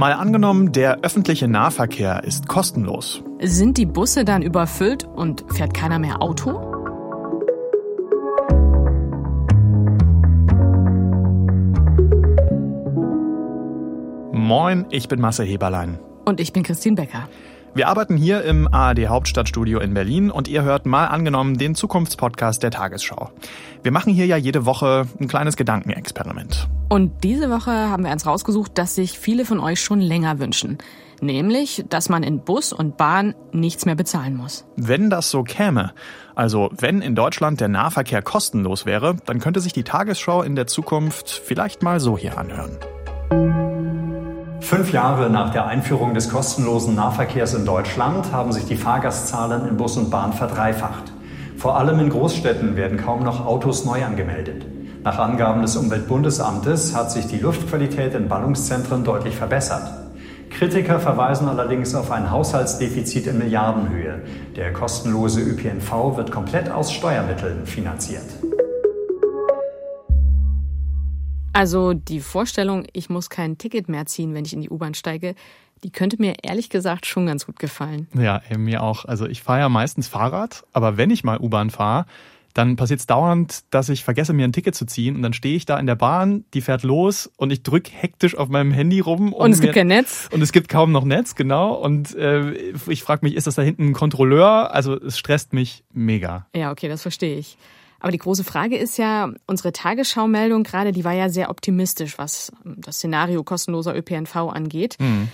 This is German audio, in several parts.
Mal angenommen, der öffentliche Nahverkehr ist kostenlos. Sind die Busse dann überfüllt und fährt keiner mehr Auto? Moin, ich bin Marcel Heberlein. Und ich bin Christine Becker. Wir arbeiten hier im ARD Hauptstadtstudio in Berlin und ihr hört mal angenommen den Zukunftspodcast der Tagesschau. Wir machen hier ja jede Woche ein kleines Gedankenexperiment. Und diese Woche haben wir eins rausgesucht, das sich viele von euch schon länger wünschen. Nämlich, dass man in Bus und Bahn nichts mehr bezahlen muss. Wenn das so käme, also wenn in Deutschland der Nahverkehr kostenlos wäre, dann könnte sich die Tagesschau in der Zukunft vielleicht mal so hier anhören. Fünf Jahre nach der Einführung des kostenlosen Nahverkehrs in Deutschland haben sich die Fahrgastzahlen in Bus und Bahn verdreifacht. Vor allem in Großstädten werden kaum noch Autos neu angemeldet. Nach Angaben des Umweltbundesamtes hat sich die Luftqualität in Ballungszentren deutlich verbessert. Kritiker verweisen allerdings auf ein Haushaltsdefizit in Milliardenhöhe. Der kostenlose ÖPNV wird komplett aus Steuermitteln finanziert. Also die Vorstellung, ich muss kein Ticket mehr ziehen, wenn ich in die U-Bahn steige, die könnte mir ehrlich gesagt schon ganz gut gefallen. Ja, mir auch. Also ich fahre ja meistens Fahrrad, aber wenn ich mal U-Bahn fahre, dann passiert es dauernd, dass ich vergesse, mir ein Ticket zu ziehen und dann stehe ich da in der Bahn, die fährt los und ich drücke hektisch auf meinem Handy rum. Und, und es gibt kein Netz. Und es gibt kaum noch Netz, genau. Und äh, ich frage mich, ist das da hinten ein Kontrolleur? Also es stresst mich mega. Ja, okay, das verstehe ich. Aber die große Frage ist ja, unsere Tagesschau-Meldung gerade, die war ja sehr optimistisch, was das Szenario kostenloser ÖPNV angeht. Mhm.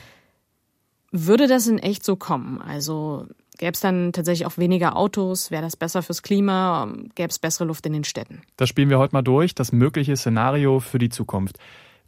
Würde das in echt so kommen? Also gäbe es dann tatsächlich auch weniger Autos? Wäre das besser fürs Klima? Gäbe es bessere Luft in den Städten? Das spielen wir heute mal durch, das mögliche Szenario für die Zukunft.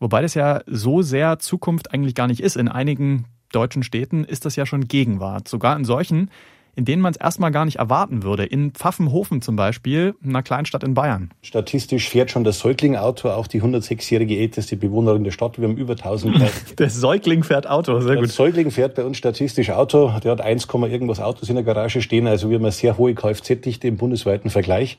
Wobei das ja so sehr Zukunft eigentlich gar nicht ist. In einigen deutschen Städten ist das ja schon Gegenwart. Sogar in solchen, in denen man es erstmal gar nicht erwarten würde. In Pfaffenhofen zum Beispiel, einer Kleinstadt in Bayern. Statistisch fährt schon das Säugling-Auto, auch die 106-jährige älteste Bewohnerin der Stadt. Wir haben über 1000. der Säugling fährt Auto, sehr gut. Der Säugling fährt bei uns statistisch Auto. Der hat 1, irgendwas Autos in der Garage stehen. Also wir haben eine sehr hohe Kfz-Dichte im bundesweiten Vergleich.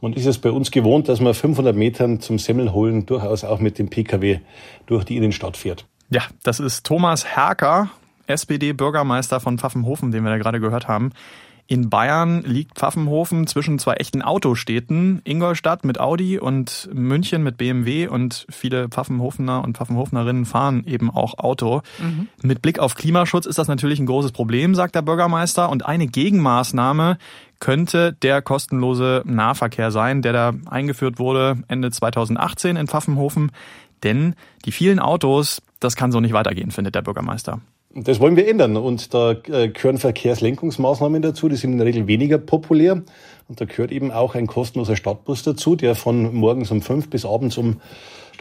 Und ist es bei uns gewohnt, dass man 500 Metern zum Semmelholen durchaus auch mit dem Pkw durch die Innenstadt fährt. Ja, das ist Thomas Herker SPD-Bürgermeister von Pfaffenhofen, den wir da gerade gehört haben. In Bayern liegt Pfaffenhofen zwischen zwei echten Autostädten, Ingolstadt mit Audi und München mit BMW und viele Pfaffenhofener und Pfaffenhofnerinnen fahren eben auch Auto. Mhm. Mit Blick auf Klimaschutz ist das natürlich ein großes Problem, sagt der Bürgermeister. Und eine Gegenmaßnahme könnte der kostenlose Nahverkehr sein, der da eingeführt wurde Ende 2018 in Pfaffenhofen. Denn die vielen Autos, das kann so nicht weitergehen, findet der Bürgermeister. Das wollen wir ändern und da äh, gehören Verkehrslenkungsmaßnahmen dazu, die sind in der Regel weniger populär und da gehört eben auch ein kostenloser Stadtbus dazu, der von morgens um fünf bis abends um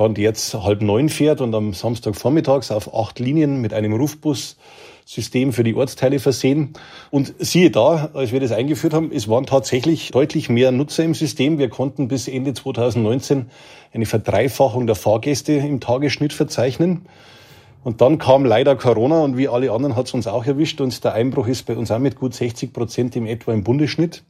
Stand jetzt halb neun fährt und am Samstag vormittags auf acht Linien mit einem Rufbussystem für die Ortsteile versehen. Und siehe da, als wir das eingeführt haben, es waren tatsächlich deutlich mehr Nutzer im System. Wir konnten bis Ende 2019 eine Verdreifachung der Fahrgäste im Tagesschnitt verzeichnen. Und dann kam leider Corona und wie alle anderen hat es uns auch erwischt und der Einbruch ist bei uns auch mit gut 60 Prozent im etwa im Bundesschnitt.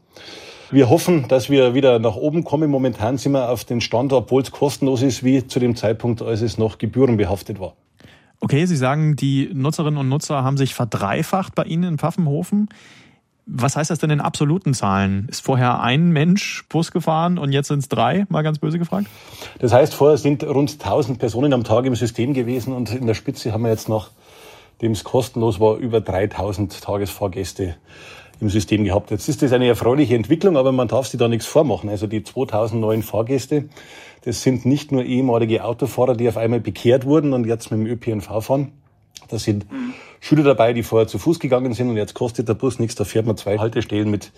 Wir hoffen, dass wir wieder nach oben kommen. Momentan sind wir auf den Stand, obwohl es kostenlos ist, wie zu dem Zeitpunkt, als es noch gebührenbehaftet war. Okay, Sie sagen, die Nutzerinnen und Nutzer haben sich verdreifacht bei Ihnen in Pfaffenhofen. Was heißt das denn in absoluten Zahlen? Ist vorher ein Mensch Bus gefahren und jetzt sind es drei, mal ganz böse gefragt? Das heißt, vorher sind rund 1000 Personen am Tag im System gewesen und in der Spitze haben wir jetzt noch, dem es kostenlos war, über 3000 Tagesfahrgäste im System gehabt. Jetzt ist das eine erfreuliche Entwicklung, aber man darf sich da nichts vormachen. Also die 2000 neuen Fahrgäste, das sind nicht nur ehemalige Autofahrer, die auf einmal bekehrt wurden und jetzt mit dem ÖPNV fahren. Das sind Schüler dabei, die vorher zu Fuß gegangen sind und jetzt kostet der Bus nichts, da fährt man zwei Haltestellen mit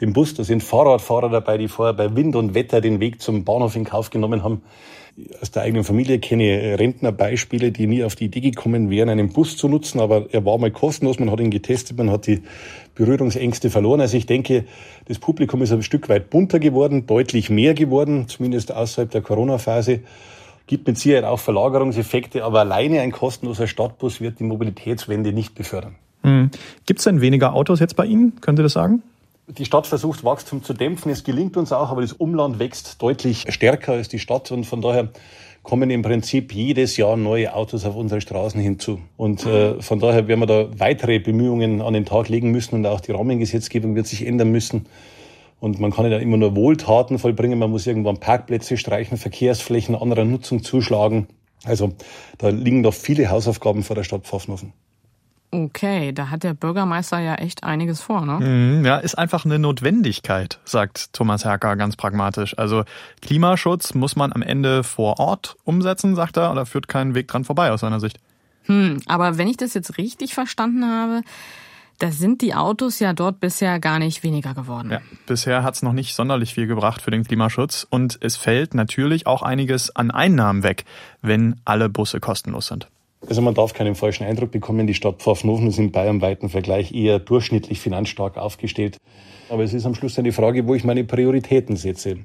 dem Bus. Da sind Fahrradfahrer dabei, die vorher bei Wind und Wetter den Weg zum Bahnhof in Kauf genommen haben. Aus der eigenen Familie kenne ich Rentnerbeispiele, die nie auf die Idee gekommen wären, einen Bus zu nutzen, aber er war mal kostenlos, man hat ihn getestet, man hat die Berührungsängste verloren. Also ich denke, das Publikum ist ein Stück weit bunter geworden, deutlich mehr geworden, zumindest außerhalb der Corona-Phase gibt mit Sicherheit auch Verlagerungseffekte, aber alleine ein kostenloser Stadtbus wird die Mobilitätswende nicht befördern. Hm. Gibt es denn weniger Autos jetzt bei Ihnen? Können Sie das sagen? Die Stadt versucht Wachstum zu dämpfen. Es gelingt uns auch, aber das Umland wächst deutlich stärker als die Stadt und von daher kommen im Prinzip jedes Jahr neue Autos auf unsere Straßen hinzu. Und äh, von daher werden wir da weitere Bemühungen an den Tag legen müssen und auch die Rahmengesetzgebung wird sich ändern müssen. Und man kann ja immer nur Wohltaten vollbringen. Man muss irgendwann Parkplätze streichen, Verkehrsflächen anderer Nutzung zuschlagen. Also da liegen noch viele Hausaufgaben vor der Stadt Pfaffenhofen. Okay, da hat der Bürgermeister ja echt einiges vor, ne? Mhm, ja, ist einfach eine Notwendigkeit, sagt Thomas Herker ganz pragmatisch. Also Klimaschutz muss man am Ende vor Ort umsetzen, sagt er, oder führt keinen Weg dran vorbei aus seiner Sicht. Hm, aber wenn ich das jetzt richtig verstanden habe, da sind die Autos ja dort bisher gar nicht weniger geworden. Ja, bisher hat's noch nicht sonderlich viel gebracht für den Klimaschutz und es fällt natürlich auch einiges an Einnahmen weg, wenn alle Busse kostenlos sind. Also man darf keinen falschen Eindruck bekommen, die Stadt Pfaffenhofen ist im bayernweiten Vergleich eher durchschnittlich finanzstark aufgestellt. Aber es ist am Schluss eine Frage, wo ich meine Prioritäten setze.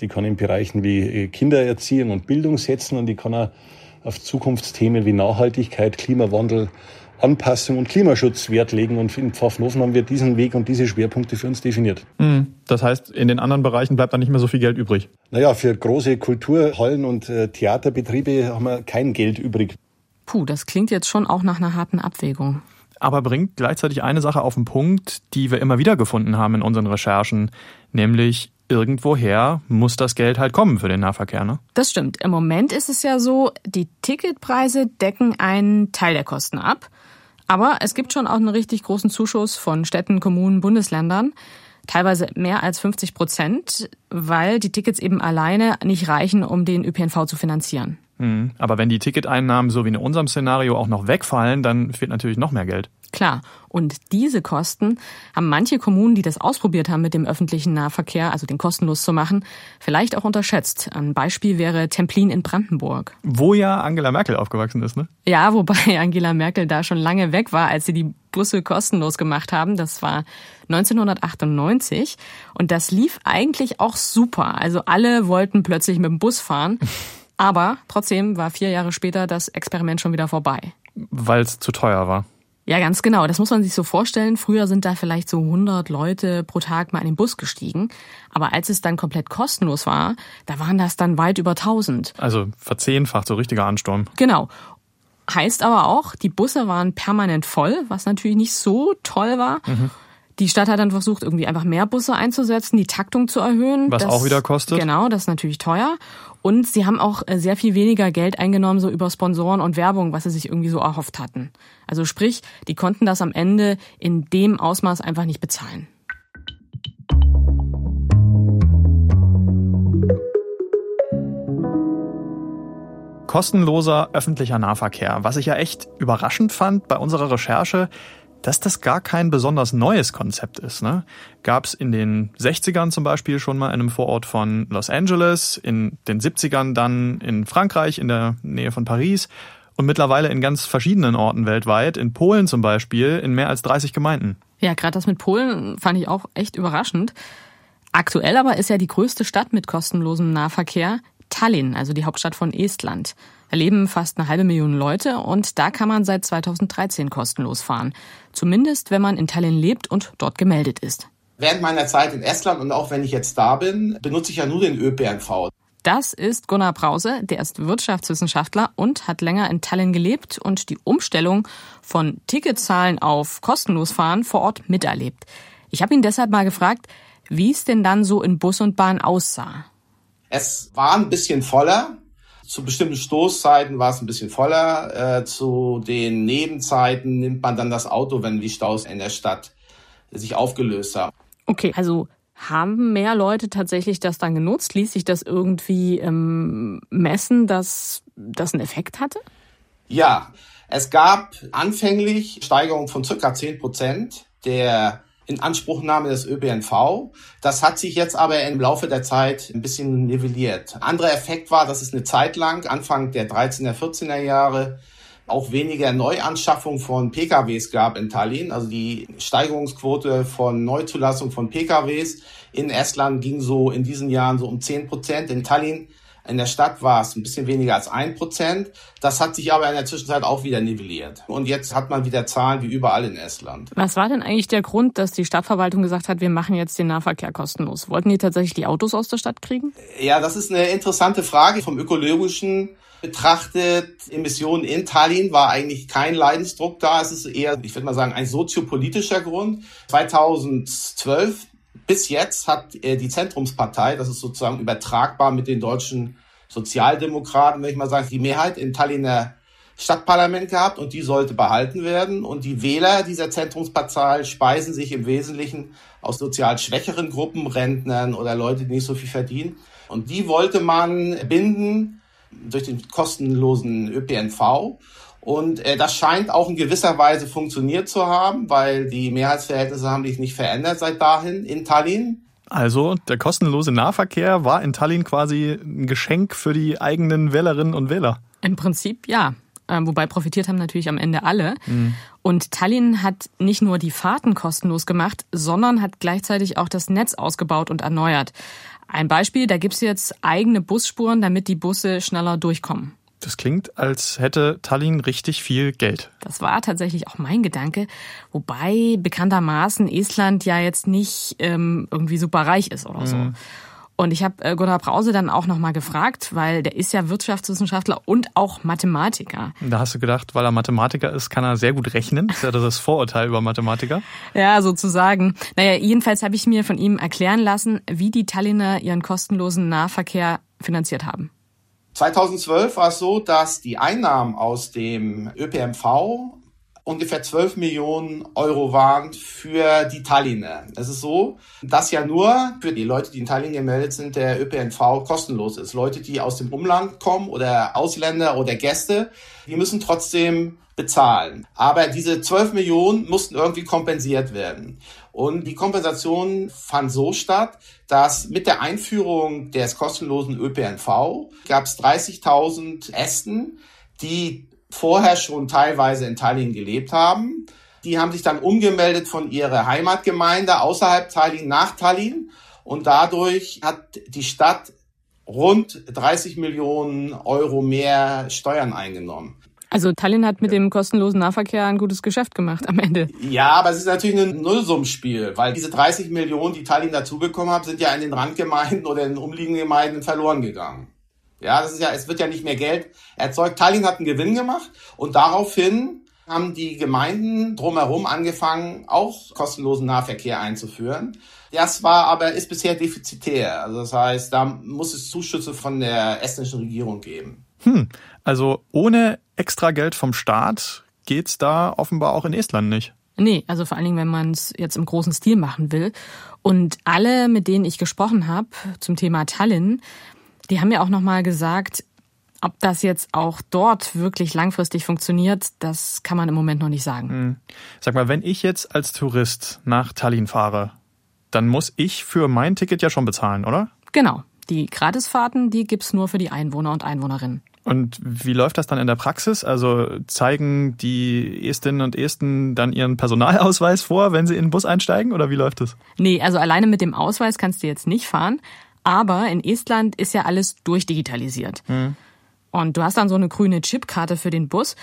Die kann in Bereichen wie äh, Kindererziehung und Bildung setzen und die kann auch auf Zukunftsthemen wie Nachhaltigkeit, Klimawandel, Anpassung und Klimaschutz Wert legen. Und in Pfaffenhofen haben wir diesen Weg und diese Schwerpunkte für uns definiert. Mhm. Das heißt, in den anderen Bereichen bleibt da nicht mehr so viel Geld übrig? Naja, für große Kulturhallen und äh, Theaterbetriebe haben wir kein Geld übrig. Puh, das klingt jetzt schon auch nach einer harten Abwägung. Aber bringt gleichzeitig eine Sache auf den Punkt, die wir immer wieder gefunden haben in unseren Recherchen, nämlich irgendwoher muss das Geld halt kommen für den Nahverkehr, ne? Das stimmt. Im Moment ist es ja so, die Ticketpreise decken einen Teil der Kosten ab. Aber es gibt schon auch einen richtig großen Zuschuss von Städten, Kommunen, Bundesländern. Teilweise mehr als 50 Prozent, weil die Tickets eben alleine nicht reichen, um den ÖPNV zu finanzieren. Mhm. Aber wenn die Ticketeinnahmen so wie in unserem Szenario auch noch wegfallen, dann fehlt natürlich noch mehr Geld. Klar. Und diese Kosten haben manche Kommunen, die das ausprobiert haben mit dem öffentlichen Nahverkehr, also den kostenlos zu machen, vielleicht auch unterschätzt. Ein Beispiel wäre Templin in Brandenburg. Wo ja Angela Merkel aufgewachsen ist, ne? Ja, wobei Angela Merkel da schon lange weg war, als sie die Busse kostenlos gemacht haben. Das war 1998. Und das lief eigentlich auch super. Also alle wollten plötzlich mit dem Bus fahren. Aber trotzdem war vier Jahre später das Experiment schon wieder vorbei. Weil es zu teuer war. Ja, ganz genau. Das muss man sich so vorstellen. Früher sind da vielleicht so 100 Leute pro Tag mal in den Bus gestiegen. Aber als es dann komplett kostenlos war, da waren das dann weit über 1000. Also verzehnfacht, so richtiger Ansturm. Genau. Heißt aber auch, die Busse waren permanent voll, was natürlich nicht so toll war. Mhm. Die Stadt hat dann versucht, irgendwie einfach mehr Busse einzusetzen, die Taktung zu erhöhen. Was das, auch wieder kostet. Genau, das ist natürlich teuer. Und sie haben auch äh, sehr viel weniger Geld eingenommen, so über Sponsoren und Werbung, was sie sich irgendwie so erhofft hatten. Also sprich, die konnten das am Ende in dem Ausmaß einfach nicht bezahlen. Kostenloser öffentlicher Nahverkehr. Was ich ja echt überraschend fand bei unserer Recherche, dass das gar kein besonders neues Konzept ist. Ne? Gab es in den 60ern zum Beispiel schon mal in einem Vorort von Los Angeles, in den 70ern dann in Frankreich, in der Nähe von Paris und mittlerweile in ganz verschiedenen Orten weltweit, in Polen zum Beispiel, in mehr als 30 Gemeinden. Ja, gerade das mit Polen fand ich auch echt überraschend. Aktuell aber ist ja die größte Stadt mit kostenlosem Nahverkehr Tallinn, also die Hauptstadt von Estland. Da leben fast eine halbe Million Leute und da kann man seit 2013 kostenlos fahren. Zumindest, wenn man in Tallinn lebt und dort gemeldet ist. Während meiner Zeit in Estland und auch wenn ich jetzt da bin, benutze ich ja nur den ÖPNV. Das ist Gunnar Brause, der ist Wirtschaftswissenschaftler und hat länger in Tallinn gelebt und die Umstellung von Ticketzahlen auf kostenlos fahren vor Ort miterlebt. Ich habe ihn deshalb mal gefragt, wie es denn dann so in Bus und Bahn aussah. Es war ein bisschen voller, zu bestimmten Stoßzeiten war es ein bisschen voller. Äh, zu den Nebenzeiten nimmt man dann das Auto, wenn die Staus in der Stadt sich aufgelöst haben. Okay, also haben mehr Leute tatsächlich das dann genutzt? Ließ sich das irgendwie ähm, messen, dass das einen Effekt hatte? Ja, es gab anfänglich Steigerungen von circa 10 Prozent der Inanspruchnahme des ÖPNV. Das hat sich jetzt aber im Laufe der Zeit ein bisschen nivelliert. Anderer Effekt war, dass es eine Zeit lang, Anfang der 13er, 14er Jahre, auch weniger Neuanschaffung von PKWs gab in Tallinn. Also die Steigerungsquote von Neuzulassung von PKWs in Estland ging so in diesen Jahren so um 10 Prozent. In Tallinn In der Stadt war es ein bisschen weniger als ein Prozent. Das hat sich aber in der Zwischenzeit auch wieder nivelliert. Und jetzt hat man wieder Zahlen wie überall in Estland. Was war denn eigentlich der Grund, dass die Stadtverwaltung gesagt hat, wir machen jetzt den Nahverkehr kostenlos? Wollten die tatsächlich die Autos aus der Stadt kriegen? Ja, das ist eine interessante Frage. Vom ökologischen betrachtet, Emissionen in Tallinn war eigentlich kein Leidensdruck da. Es ist eher, ich würde mal sagen, ein soziopolitischer Grund. 2012 bis jetzt hat äh, die Zentrumspartei, das ist sozusagen übertragbar mit den deutschen Sozialdemokraten, wenn ich mal sage, die Mehrheit im Tallinner Stadtparlament gehabt und die sollte behalten werden. Und die Wähler dieser Zentrumspartei speisen sich im Wesentlichen aus sozial schwächeren Gruppen, Rentnern oder Leute, die nicht so viel verdienen. Und die wollte man binden durch den kostenlosen ÖPNV. Und äh, das scheint auch in gewisser Weise funktioniert zu haben, weil die Mehrheitsverhältnisse haben sich nicht verändert seit dahin in Tallinn. Also der kostenlose Nahverkehr war in Tallinn quasi ein Geschenk für die eigenen Wählerinnen und Wähler. Im Prinzip ja. Ähm, wobei profitiert haben natürlich am Ende alle. Mhm. Und Tallinn hat nicht nur die Fahrten kostenlos gemacht, sondern hat gleichzeitig auch das Netz ausgebaut und erneuert. Ein Beispiel, da gibt's jetzt eigene Busspuren, damit die Busse schneller durchkommen. Das klingt, als hätte Tallinn richtig viel Geld. Das war tatsächlich auch mein Gedanke, wobei bekanntermaßen Estland ja jetzt nicht ähm, irgendwie super reich ist oder so. Und ich habe äh, Gunnar Brause dann auch nochmal gefragt, weil der ist ja Wirtschaftswissenschaftler und auch Mathematiker. Da hast du gedacht, weil er Mathematiker ist, kann er sehr gut rechnen. Das ist ja das Vorurteil über Mathematiker. Ja, sozusagen. Naja, jedenfalls habe ich mir von ihm erklären lassen, wie die Tallinner ihren kostenlosen Nahverkehr finanziert haben. 2012 war es so, dass die Einnahmen aus dem ÖPMV ungefähr 12 Millionen Euro waren für die Tallinner. Es ist so, dass ja nur für die Leute, die in Tallinn gemeldet sind, der ÖPNV kostenlos ist. Leute, die aus dem Umland kommen oder Ausländer oder Gäste, die müssen trotzdem bezahlen. Aber diese 12 Millionen mussten irgendwie kompensiert werden. Und die Kompensation fand so statt, dass mit der Einführung des kostenlosen ÖPNV gab es 30.000 Esten, die vorher schon teilweise in Tallinn gelebt haben. Die haben sich dann umgemeldet von ihrer Heimatgemeinde außerhalb Tallinn nach Tallinn und dadurch hat die Stadt rund 30 Millionen Euro mehr Steuern eingenommen. Also Tallinn hat mit dem kostenlosen Nahverkehr ein gutes Geschäft gemacht am Ende. Ja, aber es ist natürlich ein Nullsummspiel, weil diese 30 Millionen, die Tallinn dazubekommen hat, sind ja in den Randgemeinden oder in den umliegenden Gemeinden verloren gegangen. Ja, das ist ja, es wird ja nicht mehr Geld erzeugt. Tallinn hat einen Gewinn gemacht und daraufhin haben die Gemeinden drumherum angefangen, auch kostenlosen Nahverkehr einzuführen. Das war aber, ist bisher defizitär. Also das heißt, da muss es Zuschüsse von der estnischen Regierung geben. Hm, also ohne extra Geld vom Staat geht's da offenbar auch in Estland nicht. Nee, also vor allen Dingen, wenn man es jetzt im großen Stil machen will. Und alle, mit denen ich gesprochen habe zum Thema Tallinn, die haben ja auch nochmal gesagt, ob das jetzt auch dort wirklich langfristig funktioniert, das kann man im Moment noch nicht sagen. Hm. Sag mal, wenn ich jetzt als Tourist nach Tallinn fahre, dann muss ich für mein Ticket ja schon bezahlen, oder? Genau. Die Gratisfahrten, die gibt's nur für die Einwohner und Einwohnerinnen. Und wie läuft das dann in der Praxis? Also zeigen die Estinnen und Esten dann ihren Personalausweis vor, wenn sie in den Bus einsteigen oder wie läuft das? Nee, also alleine mit dem Ausweis kannst du jetzt nicht fahren. Aber in Estland ist ja alles durchdigitalisiert. Mhm. Und du hast dann so eine grüne Chipkarte für den Bus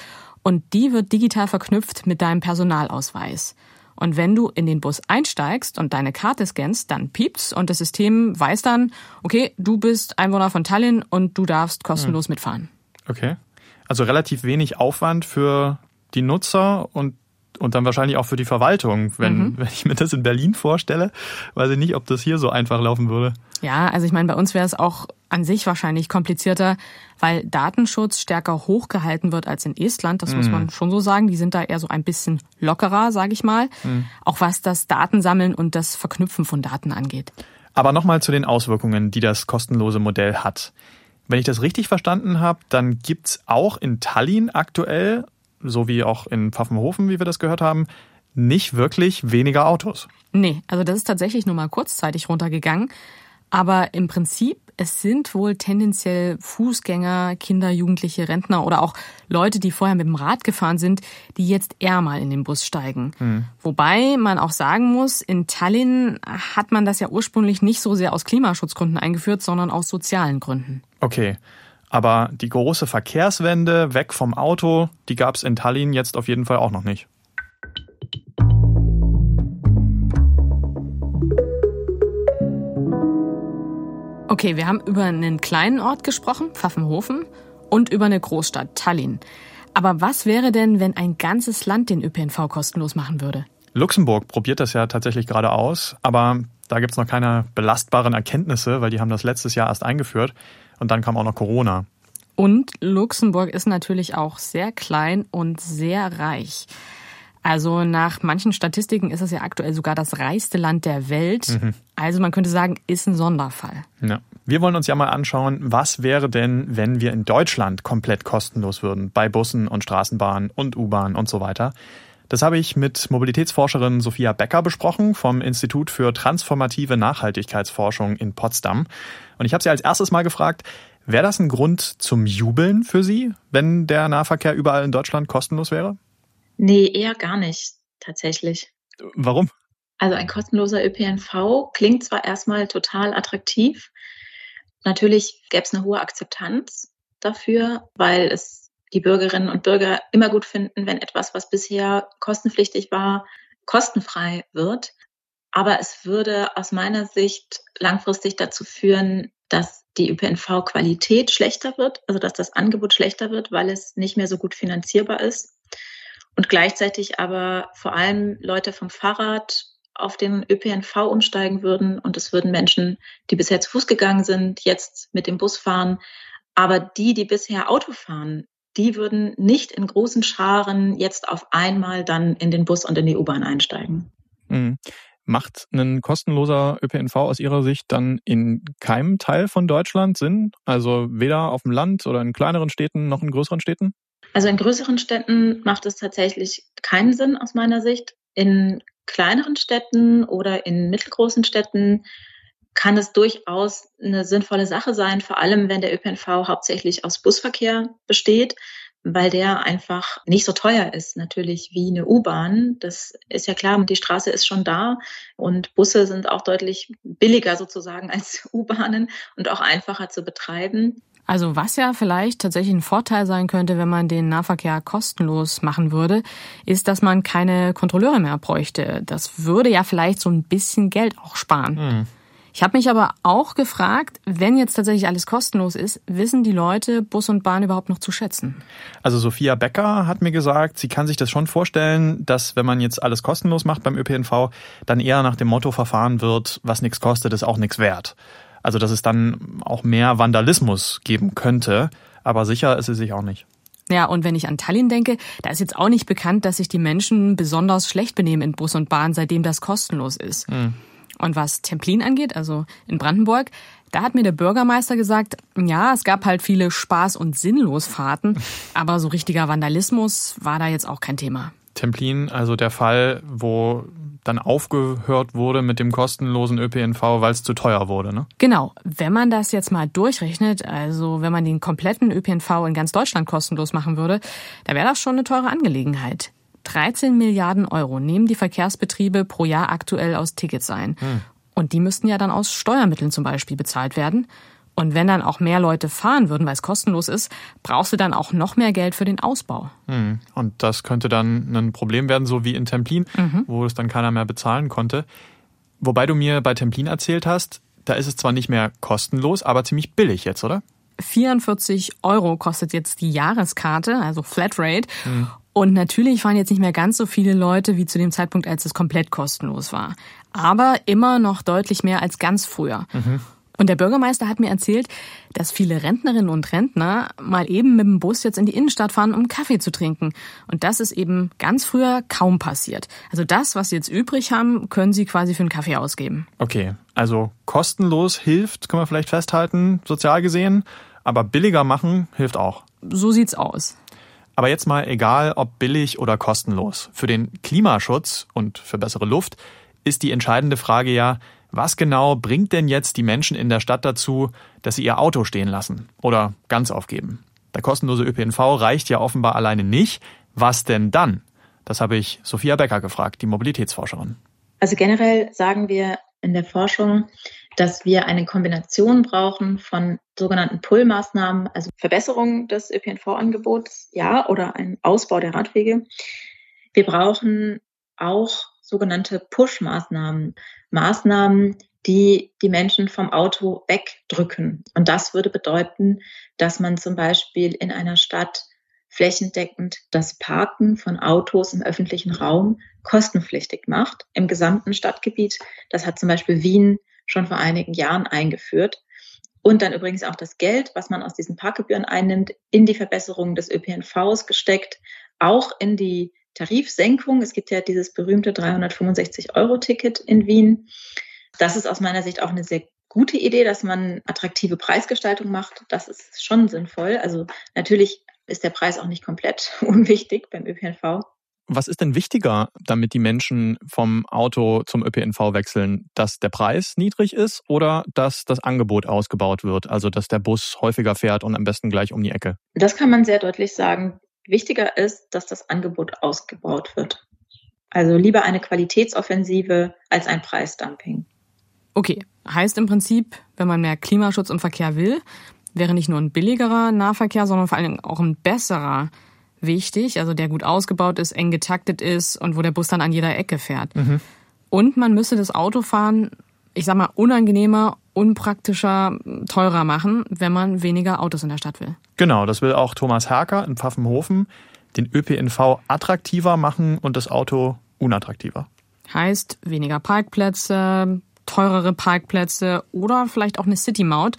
und die wird digital verknüpft mit deinem Personalausweis. Und wenn du in den Bus einsteigst und deine Karte scannst, dann piept's und das System weiß dann, okay, du bist Einwohner von Tallinn und du darfst kostenlos hm. mitfahren. Okay. Also relativ wenig Aufwand für die Nutzer und und dann wahrscheinlich auch für die Verwaltung. Wenn, mhm. wenn ich mir das in Berlin vorstelle, weiß ich nicht, ob das hier so einfach laufen würde. Ja, also ich meine, bei uns wäre es auch an sich wahrscheinlich komplizierter, weil Datenschutz stärker hochgehalten wird als in Estland. Das mhm. muss man schon so sagen. Die sind da eher so ein bisschen lockerer, sage ich mal. Mhm. Auch was das Datensammeln und das Verknüpfen von Daten angeht. Aber nochmal zu den Auswirkungen, die das kostenlose Modell hat. Wenn ich das richtig verstanden habe, dann gibt's auch in Tallinn aktuell so wie auch in Pfaffenhofen, wie wir das gehört haben, nicht wirklich weniger Autos. Nee, also das ist tatsächlich nur mal kurzzeitig runtergegangen. Aber im Prinzip, es sind wohl tendenziell Fußgänger, Kinder, Jugendliche, Rentner oder auch Leute, die vorher mit dem Rad gefahren sind, die jetzt eher mal in den Bus steigen. Mhm. Wobei man auch sagen muss, in Tallinn hat man das ja ursprünglich nicht so sehr aus Klimaschutzgründen eingeführt, sondern aus sozialen Gründen. Okay. Aber die große Verkehrswende weg vom Auto, die gab es in Tallinn jetzt auf jeden Fall auch noch nicht. Okay, wir haben über einen kleinen Ort gesprochen, Pfaffenhofen, und über eine Großstadt, Tallinn. Aber was wäre denn, wenn ein ganzes Land den ÖPNV kostenlos machen würde? Luxemburg probiert das ja tatsächlich gerade aus, aber da gibt's noch keine belastbaren Erkenntnisse, weil die haben das letztes Jahr erst eingeführt und dann kam auch noch Corona. Und Luxemburg ist natürlich auch sehr klein und sehr reich. Also nach manchen Statistiken ist es ja aktuell sogar das reichste Land der Welt. Mhm. Also man könnte sagen, ist ein Sonderfall. Ja. Wir wollen uns ja mal anschauen, was wäre denn, wenn wir in Deutschland komplett kostenlos würden, bei Bussen und Straßenbahnen und U-Bahn und so weiter. Das habe ich mit Mobilitätsforscherin Sophia Becker besprochen vom Institut für transformative Nachhaltigkeitsforschung in Potsdam. Und ich habe sie als erstes mal gefragt, wäre das ein Grund zum Jubeln für Sie, wenn der Nahverkehr überall in Deutschland kostenlos wäre? Nee, eher gar nicht, tatsächlich. Warum? Also ein kostenloser ÖPNV klingt zwar erstmal total attraktiv. Natürlich gäbe es eine hohe Akzeptanz dafür, weil es die Bürgerinnen und Bürger immer gut finden, wenn etwas, was bisher kostenpflichtig war, kostenfrei wird. Aber es würde aus meiner Sicht langfristig dazu führen, dass die ÖPNV-Qualität schlechter wird, also dass das Angebot schlechter wird, weil es nicht mehr so gut finanzierbar ist und gleichzeitig aber vor allem Leute vom Fahrrad auf den ÖPNV umsteigen würden und es würden Menschen, die bisher zu Fuß gegangen sind, jetzt mit dem Bus fahren. Aber die, die bisher Auto fahren, die würden nicht in großen Scharen jetzt auf einmal dann in den Bus und in die U-Bahn einsteigen. Mhm. Macht ein kostenloser ÖPNV aus Ihrer Sicht dann in keinem Teil von Deutschland Sinn? Also weder auf dem Land oder in kleineren Städten noch in größeren Städten? Also in größeren Städten macht es tatsächlich keinen Sinn aus meiner Sicht. In kleineren Städten oder in mittelgroßen Städten kann es durchaus eine sinnvolle Sache sein, vor allem wenn der ÖPNV hauptsächlich aus Busverkehr besteht, weil der einfach nicht so teuer ist, natürlich wie eine U-Bahn. Das ist ja klar, die Straße ist schon da und Busse sind auch deutlich billiger sozusagen als U-Bahnen und auch einfacher zu betreiben. Also was ja vielleicht tatsächlich ein Vorteil sein könnte, wenn man den Nahverkehr kostenlos machen würde, ist, dass man keine Kontrolleure mehr bräuchte. Das würde ja vielleicht so ein bisschen Geld auch sparen. Mhm. Ich habe mich aber auch gefragt, wenn jetzt tatsächlich alles kostenlos ist, wissen die Leute Bus und Bahn überhaupt noch zu schätzen? Also Sophia Becker hat mir gesagt, sie kann sich das schon vorstellen, dass wenn man jetzt alles kostenlos macht beim ÖPNV, dann eher nach dem Motto verfahren wird, was nichts kostet, ist auch nichts wert. Also dass es dann auch mehr Vandalismus geben könnte, aber sicher ist sie sich auch nicht. Ja, und wenn ich an Tallinn denke, da ist jetzt auch nicht bekannt, dass sich die Menschen besonders schlecht benehmen in Bus und Bahn, seitdem das kostenlos ist. Mhm. Und was Templin angeht, also in Brandenburg, da hat mir der Bürgermeister gesagt, ja, es gab halt viele Spaß- und Sinnlosfahrten, aber so richtiger Vandalismus war da jetzt auch kein Thema. Templin, also der Fall, wo dann aufgehört wurde mit dem kostenlosen ÖPNV, weil es zu teuer wurde, ne? Genau. Wenn man das jetzt mal durchrechnet, also wenn man den kompletten ÖPNV in ganz Deutschland kostenlos machen würde, da wäre das schon eine teure Angelegenheit. 13 Milliarden Euro nehmen die Verkehrsbetriebe pro Jahr aktuell aus Tickets ein. Hm. Und die müssten ja dann aus Steuermitteln zum Beispiel bezahlt werden. Und wenn dann auch mehr Leute fahren würden, weil es kostenlos ist, brauchst du dann auch noch mehr Geld für den Ausbau. Mhm. Und das könnte dann ein Problem werden, so wie in Templin, mhm. wo es dann keiner mehr bezahlen konnte. Wobei du mir bei Templin erzählt hast, da ist es zwar nicht mehr kostenlos, aber ziemlich billig jetzt, oder? 44 Euro kostet jetzt die Jahreskarte, also Flatrate. Mhm. Und natürlich fahren jetzt nicht mehr ganz so viele Leute wie zu dem Zeitpunkt, als es komplett kostenlos war. Aber immer noch deutlich mehr als ganz früher. Mhm. Und der Bürgermeister hat mir erzählt, dass viele Rentnerinnen und Rentner mal eben mit dem Bus jetzt in die Innenstadt fahren, um Kaffee zu trinken. Und das ist eben ganz früher kaum passiert. Also das, was sie jetzt übrig haben, können sie quasi für einen Kaffee ausgeben. Okay, also kostenlos hilft, können wir vielleicht festhalten, sozial gesehen, aber billiger machen hilft auch. So sieht's aus. Aber jetzt mal egal, ob billig oder kostenlos. Für den Klimaschutz und für bessere Luft ist die entscheidende Frage ja, Was genau bringt denn jetzt die Menschen in der Stadt dazu, dass sie ihr Auto stehen lassen oder ganz aufgeben? Der kostenlose ÖPNV reicht ja offenbar alleine nicht. Was denn dann? Das habe ich Sophia Becker gefragt, die Mobilitätsforscherin. Also generell sagen wir in der Forschung, dass wir eine Kombination brauchen von sogenannten Pull-Maßnahmen, also Verbesserung des ÖPNV-Angebots, ja, oder ein Ausbau der Radwege. Wir brauchen auch sogenannte Push-Maßnahmen, Maßnahmen, die die Menschen vom Auto wegdrücken. Und das würde bedeuten, dass man zum Beispiel in einer Stadt flächendeckend das Parken von Autos im öffentlichen Raum kostenpflichtig macht, im gesamten Stadtgebiet. Das hat zum Beispiel Wien schon vor einigen Jahren eingeführt. Und dann übrigens auch das Geld, was man aus diesen Parkgebühren einnimmt, in die Verbesserung des ÖPNVs gesteckt, auch in die Tarifsenkung. Es gibt ja dieses berühmte 365-Euro-Ticket in Wien. Das ist aus meiner Sicht auch eine sehr gute Idee, dass man attraktive Preisgestaltung macht. Das ist schon sinnvoll. Also natürlich ist der Preis auch nicht komplett unwichtig beim ÖPNV. Was ist denn wichtiger, damit die Menschen vom Auto zum ÖPNV wechseln? Dass der Preis niedrig ist oder dass das Angebot ausgebaut wird? Also, dass der Bus häufiger fährt und am besten gleich um die Ecke? Das kann man sehr deutlich sagen. Wichtiger ist, dass das Angebot ausgebaut wird. Also lieber eine Qualitätsoffensive als ein Preisdumping. Okay, heißt im Prinzip, wenn man mehr Klimaschutz im Verkehr will, wäre nicht nur ein billigerer Nahverkehr, sondern vor allem auch ein besserer wichtig, also der gut ausgebaut ist, eng getaktet ist und wo der Bus dann an jeder Ecke fährt. Mhm. Und man müsste das Autofahren, ich sag mal, unangenehmer, unpraktischer, teurer machen, wenn man weniger Autos in der Stadt will. Genau, das will auch Thomas Herker in Pfaffenhofen, den ÖPNV attraktiver machen und das Auto unattraktiver. Heißt weniger Parkplätze, teurere Parkplätze oder vielleicht auch eine City-Maut.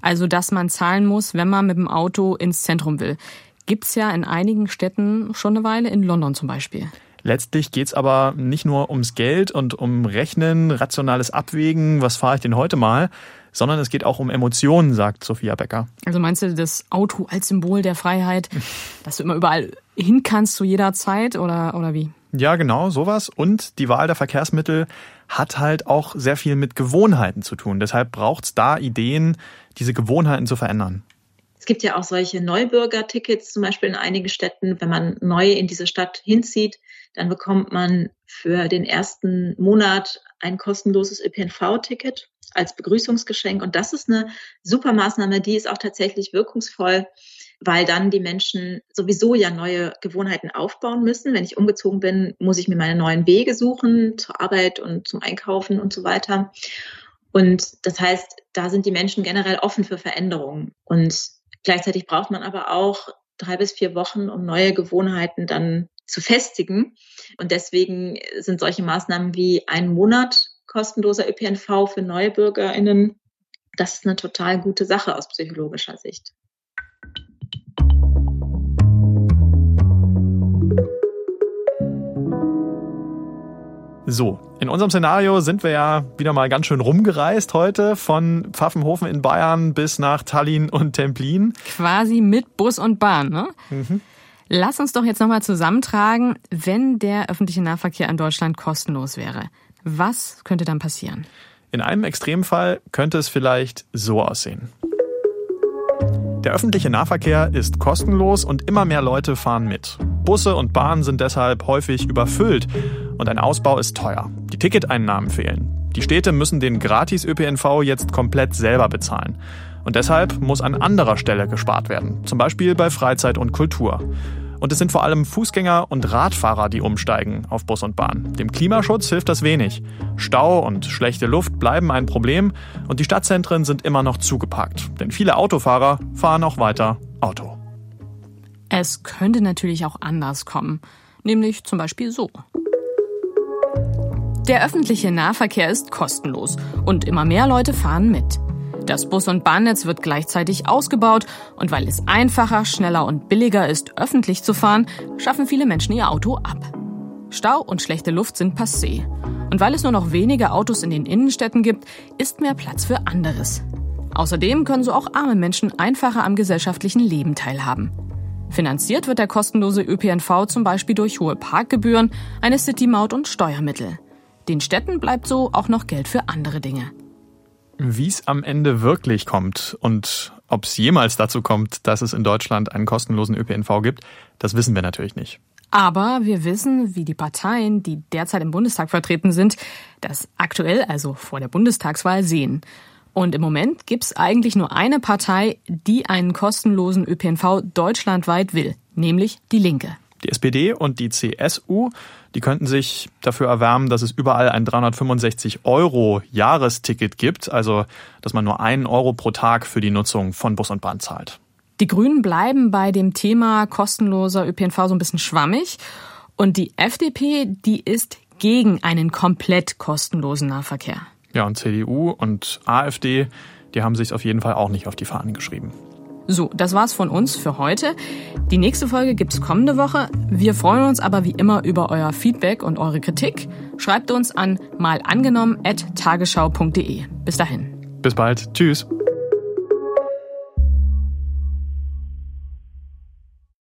Also, dass man zahlen muss, wenn man mit dem Auto ins Zentrum will. Gibt's ja in einigen Städten schon eine Weile, in London zum Beispiel. Letztlich geht's aber nicht nur ums Geld und um Rechnen, rationales Abwägen, was fahre ich denn heute mal, sondern es geht auch um Emotionen, sagt Sophia Becker. Also meinst du das Auto als Symbol der Freiheit, dass du immer überall hin kannst zu jeder Zeit oder, oder wie? Ja, genau, sowas. Und die Wahl der Verkehrsmittel hat halt auch sehr viel mit Gewohnheiten zu tun. Deshalb braucht's da Ideen, diese Gewohnheiten zu verändern. Es gibt ja auch solche Neubürgertickets, zum Beispiel in einigen Städten. Wenn man neu in diese Stadt hinzieht, dann bekommt man für den ersten Monat ein kostenloses ÖPNV-Ticket als Begrüßungsgeschenk. Und das ist eine super Maßnahme, die ist auch tatsächlich wirkungsvoll, weil dann die Menschen sowieso ja neue Gewohnheiten aufbauen müssen. Wenn ich umgezogen bin, muss ich mir meine neuen Wege suchen zur Arbeit und zum Einkaufen und so weiter. Und das heißt, da sind die Menschen generell offen für Veränderungen. Und Gleichzeitig braucht man aber auch drei bis vier Wochen, um neue Gewohnheiten dann zu festigen. Und deswegen sind solche Maßnahmen wie ein Monat kostenloser ÖPNV für neue BürgerInnen, das ist eine total gute Sache aus psychologischer Sicht. So, in unserem Szenario sind wir ja wieder mal ganz schön rumgereist heute, von Pfaffenhofen in Bayern bis nach Tallinn und Templin. Quasi mit Bus und Bahn, ne? Mhm. Lass uns doch jetzt nochmal zusammentragen, wenn der öffentliche Nahverkehr in Deutschland kostenlos wäre. Was könnte dann passieren? In einem Extremfall könnte es vielleicht so aussehen. Der öffentliche Nahverkehr ist kostenlos und immer mehr Leute fahren mit. Busse und Bahnen sind deshalb häufig überfüllt und ein Ausbau ist teuer. Die Ticketeinnahmen fehlen. Die Städte müssen den Gratis-ÖPNV jetzt komplett selber bezahlen. Und deshalb muss an anderer Stelle gespart werden, zum Beispiel bei Freizeit und Kultur. Und es sind vor allem Fußgänger und Radfahrer, die umsteigen auf Bus und Bahn. Dem Klimaschutz hilft das wenig. Stau und schlechte Luft bleiben ein Problem und die Stadtzentren sind immer noch zugeparkt. Denn viele Autofahrer fahren auch weiter Auto. Es könnte natürlich auch anders kommen. Nämlich zum Beispiel so. Der öffentliche Nahverkehr ist kostenlos und immer mehr Leute fahren mit. Das Bus- und Bahnnetz wird gleichzeitig ausgebaut und weil es einfacher, schneller und billiger ist, öffentlich zu fahren, schaffen viele Menschen ihr Auto ab. Stau und schlechte Luft sind passé. Und weil es nur noch wenige Autos in den Innenstädten gibt, ist mehr Platz für anderes. Außerdem können so auch arme Menschen einfacher am gesellschaftlichen Leben teilhaben. Finanziert wird der kostenlose ÖPNV zum Beispiel durch hohe Parkgebühren, eine City-Maut und Steuermittel. Den Städten bleibt so auch noch Geld für andere Dinge. Wie es am Ende wirklich kommt und ob es jemals dazu kommt, dass es in Deutschland einen kostenlosen ÖPNV gibt, das wissen wir natürlich nicht. Aber wir wissen, wie die Parteien, die derzeit im Bundestag vertreten sind, das aktuell, also vor der Bundestagswahl, sehen. Und im Moment gibt's eigentlich nur eine Partei, die einen kostenlosen ÖPNV deutschlandweit will, nämlich die Linke. Die SPD und die CSU, die könnten sich dafür erwärmen, dass es überall ein 365 Euro Jahresticket gibt, also dass man nur einen Euro pro Tag für die Nutzung von Bus und Bahn zahlt. Die Grünen bleiben bei dem Thema kostenloser ÖPNV so ein bisschen schwammig und die FDP, die ist gegen einen komplett kostenlosen Nahverkehr. Ja, und CDU und AfD, die haben sich auf jeden Fall auch nicht auf die Fahnen geschrieben. So, das war's von uns für heute. Die nächste Folge gibt's kommende Woche. Wir freuen uns aber wie immer über euer Feedback und eure Kritik. Schreibt uns an malangenommen@tagesschau.de. Bis dahin. Bis bald. Tschüss.